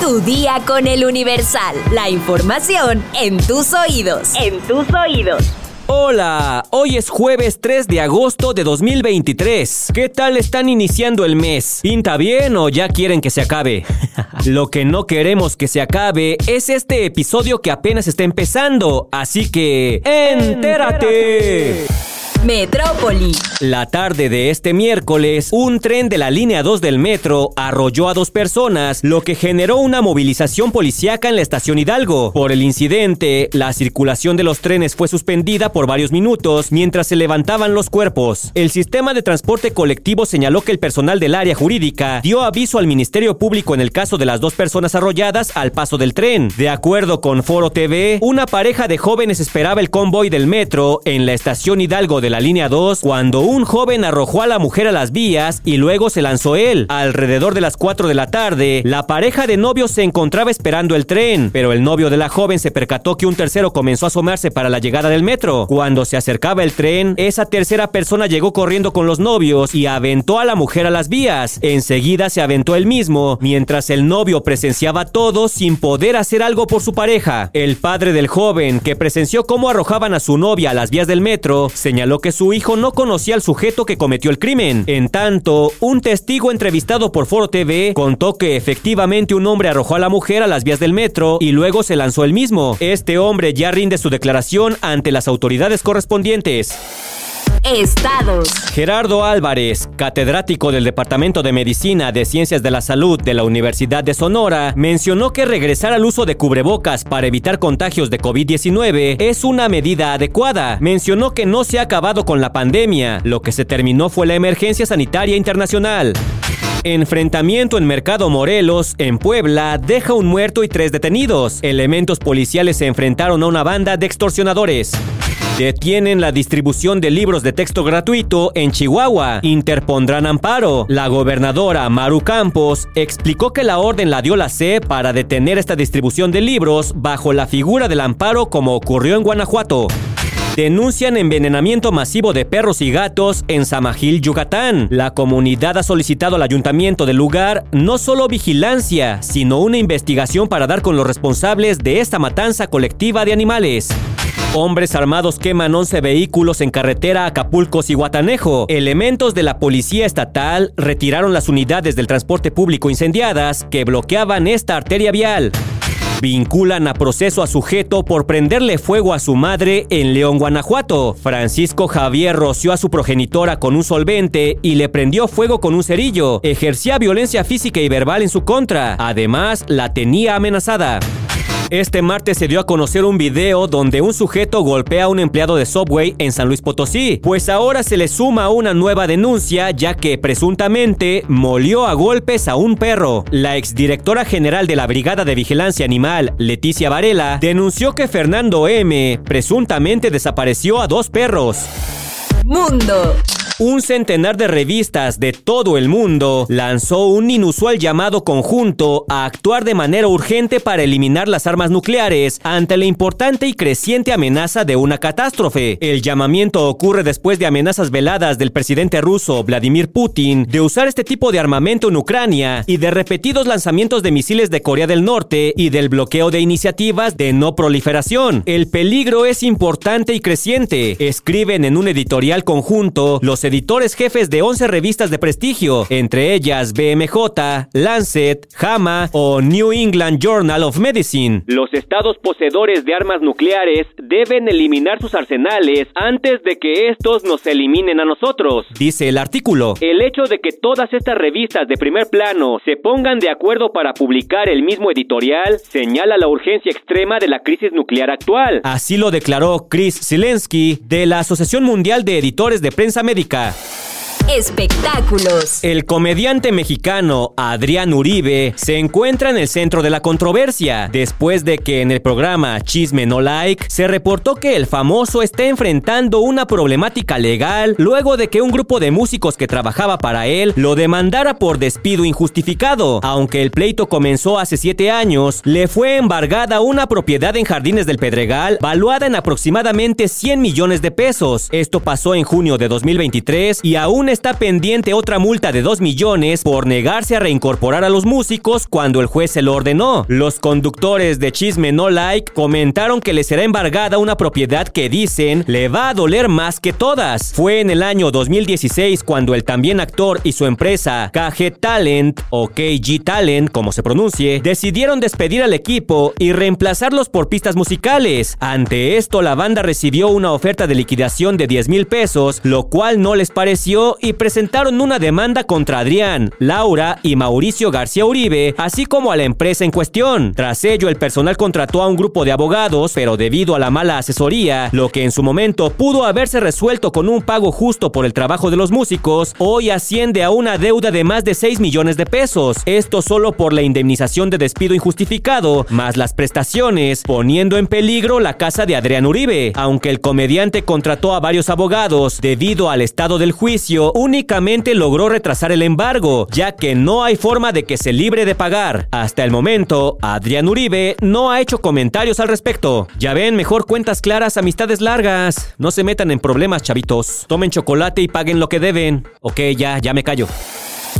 Tu día con el Universal. La información en tus oídos. En tus oídos. Hola, hoy es jueves 3 de agosto de 2023. ¿Qué tal están iniciando el mes? ¿Pinta bien o ya quieren que se acabe? Lo que no queremos que se acabe es este episodio que apenas está empezando, así que... ¡Entérate! Metrópoli. La tarde de este miércoles, un tren de la línea 2 del metro arrolló a dos personas, lo que generó una movilización policíaca en la estación Hidalgo. Por el incidente, la circulación de los trenes fue suspendida por varios minutos mientras se levantaban los cuerpos. El sistema de transporte colectivo señaló que el personal del área jurídica dio aviso al Ministerio Público en el caso de las dos personas arrolladas al paso del tren. De acuerdo con Foro TV, una pareja de jóvenes esperaba el convoy del metro en la estación Hidalgo de la línea 2 cuando un joven arrojó a la mujer a las vías y luego se lanzó él. Alrededor de las 4 de la tarde, la pareja de novios se encontraba esperando el tren, pero el novio de la joven se percató que un tercero comenzó a asomarse para la llegada del metro. Cuando se acercaba el tren, esa tercera persona llegó corriendo con los novios y aventó a la mujer a las vías. Enseguida se aventó él mismo, mientras el novio presenciaba todo sin poder hacer algo por su pareja. El padre del joven, que presenció cómo arrojaban a su novia a las vías del metro, señaló que su hijo no conocía al sujeto que cometió el crimen. En tanto, un testigo entrevistado por Foro TV contó que efectivamente un hombre arrojó a la mujer a las vías del metro y luego se lanzó él mismo. Este hombre ya rinde su declaración ante las autoridades correspondientes. Estados. Gerardo Álvarez, catedrático del Departamento de Medicina de Ciencias de la Salud de la Universidad de Sonora, mencionó que regresar al uso de cubrebocas para evitar contagios de COVID-19 es una medida adecuada. Mencionó que no se ha acabado con la pandemia, lo que se terminó fue la emergencia sanitaria internacional. Enfrentamiento en Mercado Morelos, en Puebla, deja un muerto y tres detenidos. Elementos policiales se enfrentaron a una banda de extorsionadores. Detienen la distribución de libros de texto gratuito en Chihuahua. Interpondrán amparo. La gobernadora Maru Campos explicó que la orden la dio la C para detener esta distribución de libros bajo la figura del amparo como ocurrió en Guanajuato. Denuncian envenenamiento masivo de perros y gatos en Samajil, Yucatán. La comunidad ha solicitado al ayuntamiento del lugar no solo vigilancia, sino una investigación para dar con los responsables de esta matanza colectiva de animales. Hombres armados queman 11 vehículos en carretera Acapulco-Cihuatanejo. Elementos de la policía estatal retiraron las unidades del transporte público incendiadas que bloqueaban esta arteria vial. Vinculan a proceso a sujeto por prenderle fuego a su madre en León, Guanajuato. Francisco Javier roció a su progenitora con un solvente y le prendió fuego con un cerillo. Ejercía violencia física y verbal en su contra. Además, la tenía amenazada. Este martes se dio a conocer un video donde un sujeto golpea a un empleado de Subway en San Luis Potosí, pues ahora se le suma una nueva denuncia ya que presuntamente molió a golpes a un perro. La exdirectora general de la Brigada de Vigilancia Animal, Leticia Varela, denunció que Fernando M. presuntamente desapareció a dos perros. Mundo. Un centenar de revistas de todo el mundo lanzó un inusual llamado conjunto a actuar de manera urgente para eliminar las armas nucleares ante la importante y creciente amenaza de una catástrofe. El llamamiento ocurre después de amenazas veladas del presidente ruso Vladimir Putin de usar este tipo de armamento en Ucrania y de repetidos lanzamientos de misiles de Corea del Norte y del bloqueo de iniciativas de no proliferación. El peligro es importante y creciente, escriben en un editorial conjunto los editores jefes de 11 revistas de prestigio, entre ellas BMJ, Lancet, JAMA o New England Journal of Medicine. Los estados poseedores de armas nucleares deben eliminar sus arsenales antes de que estos nos eliminen a nosotros, dice el artículo. El hecho de que todas estas revistas de primer plano se pongan de acuerdo para publicar el mismo editorial señala la urgencia extrema de la crisis nuclear actual. Así lo declaró Chris Zelensky de la Asociación Mundial de Editores de Prensa Médica. Música Espectáculos. El comediante mexicano Adrián Uribe se encuentra en el centro de la controversia después de que en el programa Chisme No Like se reportó que el famoso está enfrentando una problemática legal luego de que un grupo de músicos que trabajaba para él lo demandara por despido injustificado. Aunque el pleito comenzó hace siete años, le fue embargada una propiedad en Jardines del Pedregal valuada en aproximadamente 100 millones de pesos. Esto pasó en junio de 2023 y aún está pendiente otra multa de 2 millones por negarse a reincorporar a los músicos cuando el juez se lo ordenó. Los conductores de Chisme No Like comentaron que le será embargada una propiedad que dicen le va a doler más que todas. Fue en el año 2016 cuando el también actor y su empresa KG Talent o KG Talent, como se pronuncie, decidieron despedir al equipo y reemplazarlos por pistas musicales. Ante esto, la banda recibió una oferta de liquidación de 10 mil pesos, lo cual no les pareció y presentaron una demanda contra Adrián, Laura y Mauricio García Uribe, así como a la empresa en cuestión. Tras ello, el personal contrató a un grupo de abogados, pero debido a la mala asesoría, lo que en su momento pudo haberse resuelto con un pago justo por el trabajo de los músicos, hoy asciende a una deuda de más de 6 millones de pesos. Esto solo por la indemnización de despido injustificado, más las prestaciones, poniendo en peligro la casa de Adrián Uribe. Aunque el comediante contrató a varios abogados, debido al estado del juicio, únicamente logró retrasar el embargo, ya que no hay forma de que se libre de pagar. Hasta el momento, Adrián Uribe no ha hecho comentarios al respecto. Ya ven, mejor cuentas claras, amistades largas. No se metan en problemas, chavitos. Tomen chocolate y paguen lo que deben. Ok, ya, ya me callo.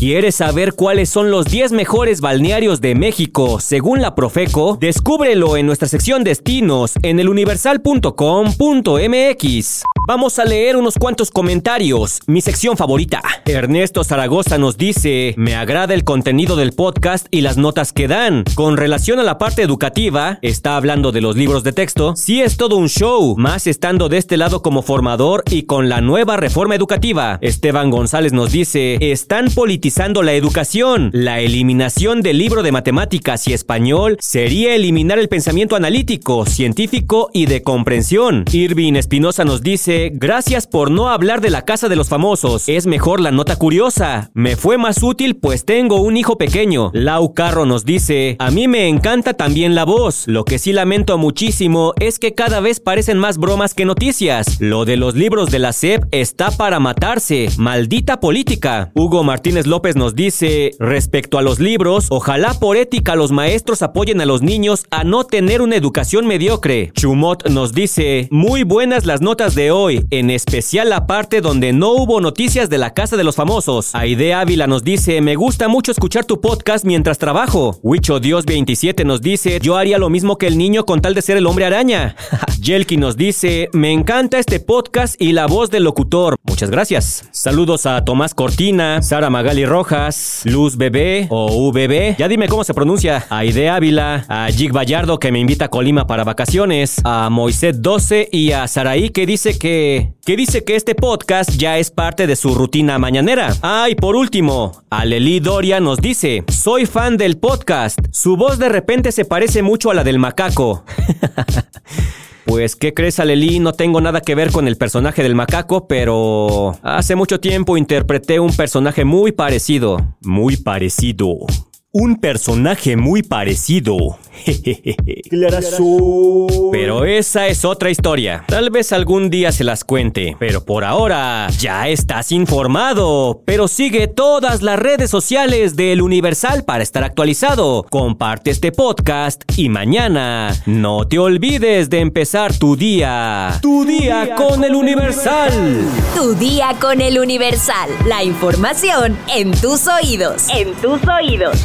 ¿Quieres saber cuáles son los 10 mejores balnearios de México según la Profeco? Descúbrelo en nuestra sección Destinos en eluniversal.com.mx. Vamos a leer unos cuantos comentarios, mi sección favorita. Ernesto Zaragoza nos dice, me agrada el contenido del podcast y las notas que dan. Con relación a la parte educativa, está hablando de los libros de texto, sí es todo un show, más estando de este lado como formador y con la nueva reforma educativa. Esteban González nos dice, están politizando la educación. La eliminación del libro de matemáticas y español sería eliminar el pensamiento analítico, científico y de comprensión. Irving Espinosa nos dice, gracias por no hablar de la casa de los famosos. Es mejor la nota curiosa. Me fue más útil pues tengo un hijo pequeño. Lau Carro nos dice, a mí me encanta también la voz. Lo que sí lamento muchísimo es que cada vez parecen más bromas que noticias. Lo de los libros de la SEP está para matarse. Maldita política. Hugo Martínez López nos dice, respecto a los libros, ojalá por ética los maestros apoyen a los niños a no tener una educación mediocre. Chumot nos dice, muy buenas las notas de hoy en especial la parte donde no hubo noticias de la casa de los famosos. Aide Ávila nos dice, me gusta mucho escuchar tu podcast mientras trabajo. Wicho Dios 27 nos dice, yo haría lo mismo que el niño con tal de ser el hombre araña. Jelki nos dice, me encanta este podcast y la voz del locutor. Muchas gracias. Saludos a Tomás Cortina, Sara Magali Rojas, Luz Bebé o UBB. Ya dime cómo se pronuncia. Aide Ávila, a Jig Vallardo que me invita a Colima para vacaciones, a Moisés 12 y a Saraí que dice que que, dice que este podcast ya es parte de su rutina mañanera. Ah, y por último, Aleli Doria nos dice, soy fan del podcast, su voz de repente se parece mucho a la del macaco. Pues, ¿qué crees, Aleli? No tengo nada que ver con el personaje del macaco, pero hace mucho tiempo interpreté un personaje muy parecido. Muy parecido. Un personaje muy parecido. Pero esa es otra historia. Tal vez algún día se las cuente. Pero por ahora ya estás informado. Pero sigue todas las redes sociales del Universal para estar actualizado. Comparte este podcast y mañana no te olvides de empezar tu día. Tu día con el Universal. Tu día con el Universal. La información en tus oídos. En tus oídos.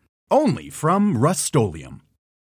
only from Rust